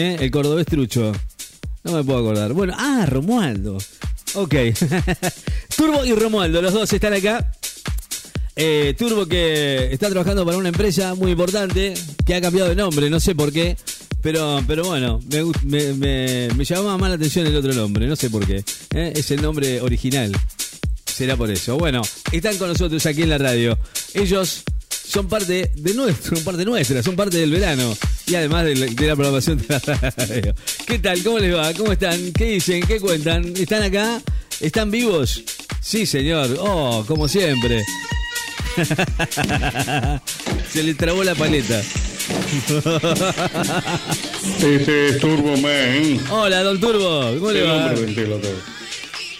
¿eh? El cordobés trucho. No me puedo acordar. Bueno, ah, Romualdo. Ok. Turbo y Romualdo, los dos están acá. Eh, Turbo que está trabajando para una empresa muy importante que ha cambiado de nombre, no sé por qué. Pero, pero bueno, me, me llamaba más la atención el otro nombre, no sé por qué. ¿eh? Es el nombre original. Será por eso. Bueno, están con nosotros aquí en la radio. Ellos son parte de nuestro, son parte nuestra, son parte del verano. Y además de la, de la programación de la radio. ¿Qué tal? ¿Cómo les va? ¿Cómo están? ¿Qué dicen? ¿Qué cuentan? ¿Están acá? ¿Están vivos? Sí, señor. Oh, como siempre. Se le trabó la paleta. Este es Turbo Man, Hola, don Turbo. ¿Cómo le va?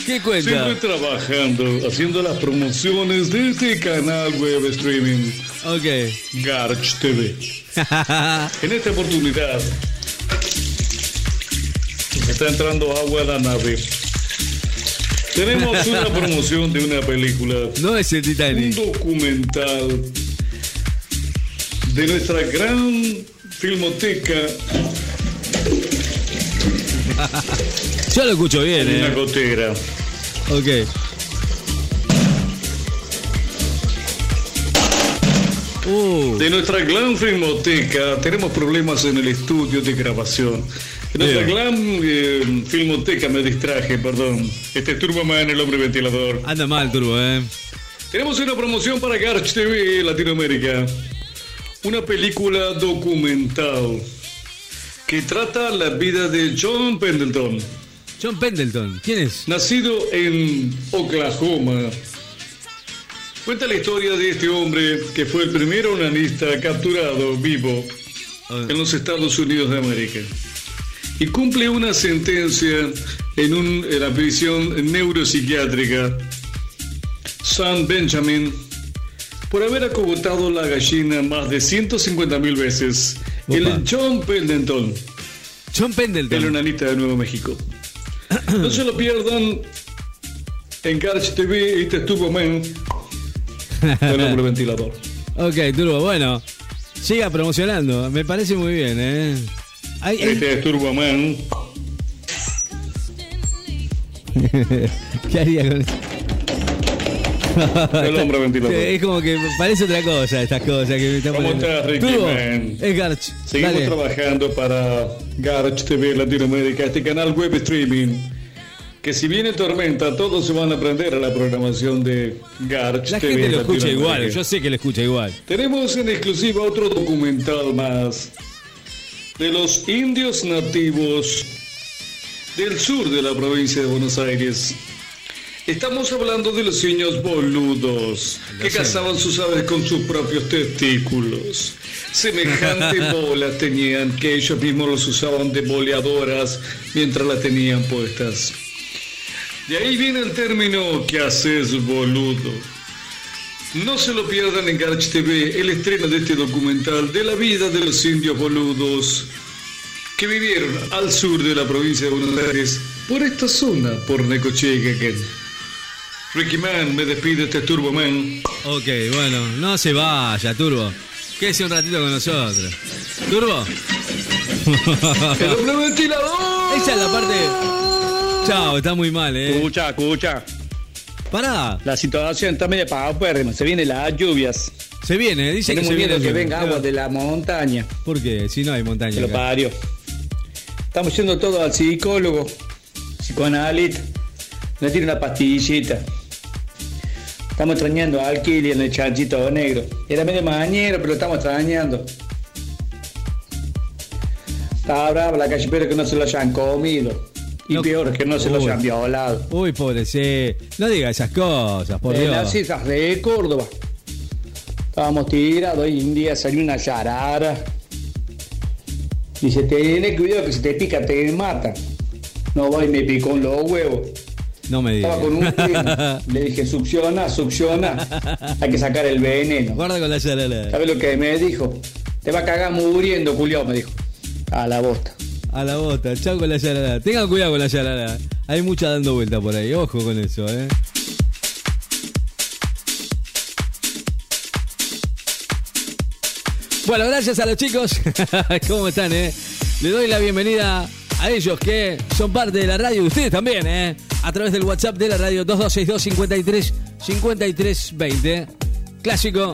¿Qué cuenta? Siempre trabajando, haciendo las promociones de este canal web streaming Ok. Garch TV. En esta oportunidad está entrando agua a la nave. Tenemos una promoción de una película, no es el un Titanic. documental de nuestra gran filmoteca Yo lo escucho bien, en una eh. Ok. Uh, De nuestra gran filmoteca tenemos problemas en el estudio de grabación. En nuestra Bien. gran eh, filmoteca me distraje, perdón. Este es Turboman, el hombre ventilador. anda mal, Turbo, eh. Tenemos una promoción para Garch TV Latinoamérica. Una película documental que trata la vida de John Pendleton, John Pendleton, ¿quién es? nacido en Oklahoma. Cuenta la historia de este hombre que fue el primer onanista capturado vivo en los Estados Unidos de América. Y cumple una sentencia en, un- en la prisión neuropsiquiátrica San Benjamin por haber acogotado la gallina más de 150 mil veces. El. John Pendleton, John el Pendleton. onanista de Nuevo México. No se lo pierdan en Garch TV, este es Turbo Man, el ventilador. Ok, Turbo, bueno. Siga promocionando, me parece muy bien, eh. Ay, ay, Este es Turbo Man. ¿Qué haría con eso? El hombre ventilador. Es como que parece otra cosa estas cosas que están ¿Cómo estás, Ricky, man? es Garch. Seguimos Dale. trabajando para Garch TV Latinoamérica, este canal web streaming. Que si viene tormenta, todos se van a aprender a la programación de Garch La TV gente lo escucha igual, yo sé que lo escucha igual. Tenemos en exclusiva otro documental más de los indios nativos del sur de la provincia de Buenos Aires. Estamos hablando de los niños boludos que cazaban sus aves con sus propios testículos. Semejantes bolas tenían que ellos mismos los usaban de boleadoras mientras las tenían puestas. De ahí viene el término que haces boludo. No se lo pierdan en Garch TV el estreno de este documental de la vida de los indios boludos que vivieron al sur de la provincia de Buenos Aires por esta zona, por Necochea. Ricky Man, me despide este Turbo Man. Ok, bueno, no se vaya, Turbo. Quédese un ratito con nosotros. Turbo, ¡El hombre ventilador! esa es la parte. Chao, está muy mal, eh. Escucha, escucha. Pará, La situación está media paupérrima. Se vienen las lluvias. se viene, dice que se viene. que venga agua de la montaña. ¿Por qué? Si no hay montaña. Se lo acá. parió. Estamos yendo todo al psicólogo, psicoanalista. Le tiene una pastillita. Estamos extrañando a Alquili en el chanchito negro. Era medio mañero, pero lo estamos extrañando. Está brava la calle, pero que no se lo hayan comido. Y No- peor, que no se lo Uy. hayan violado. Uy, pobrecito. No diga esas cosas, por En Dios. las islas de Córdoba. Estábamos tirados y un día salió una yarara. Dice, ten cuidado que si te pica te mata. No va y me picó en los huevos. No me digas. Estaba con un. Le dije, succiona, succiona. Hay que sacar el veneno. Guarda con la yarala. ¿Sabes lo que me dijo? Te va a cagar muriendo, Julio, me dijo. A la bosta. A la bota, chao con la yarala. Tengan cuidado con la yarala. Hay mucha dando vuelta por ahí. Ojo con eso, eh. Bueno, gracias a los chicos. ¿Cómo están, eh? le doy la bienvenida a ellos que son parte de la radio y ustedes también, ¿eh? A través del WhatsApp de la radio 2262 53 53 20. Clásico.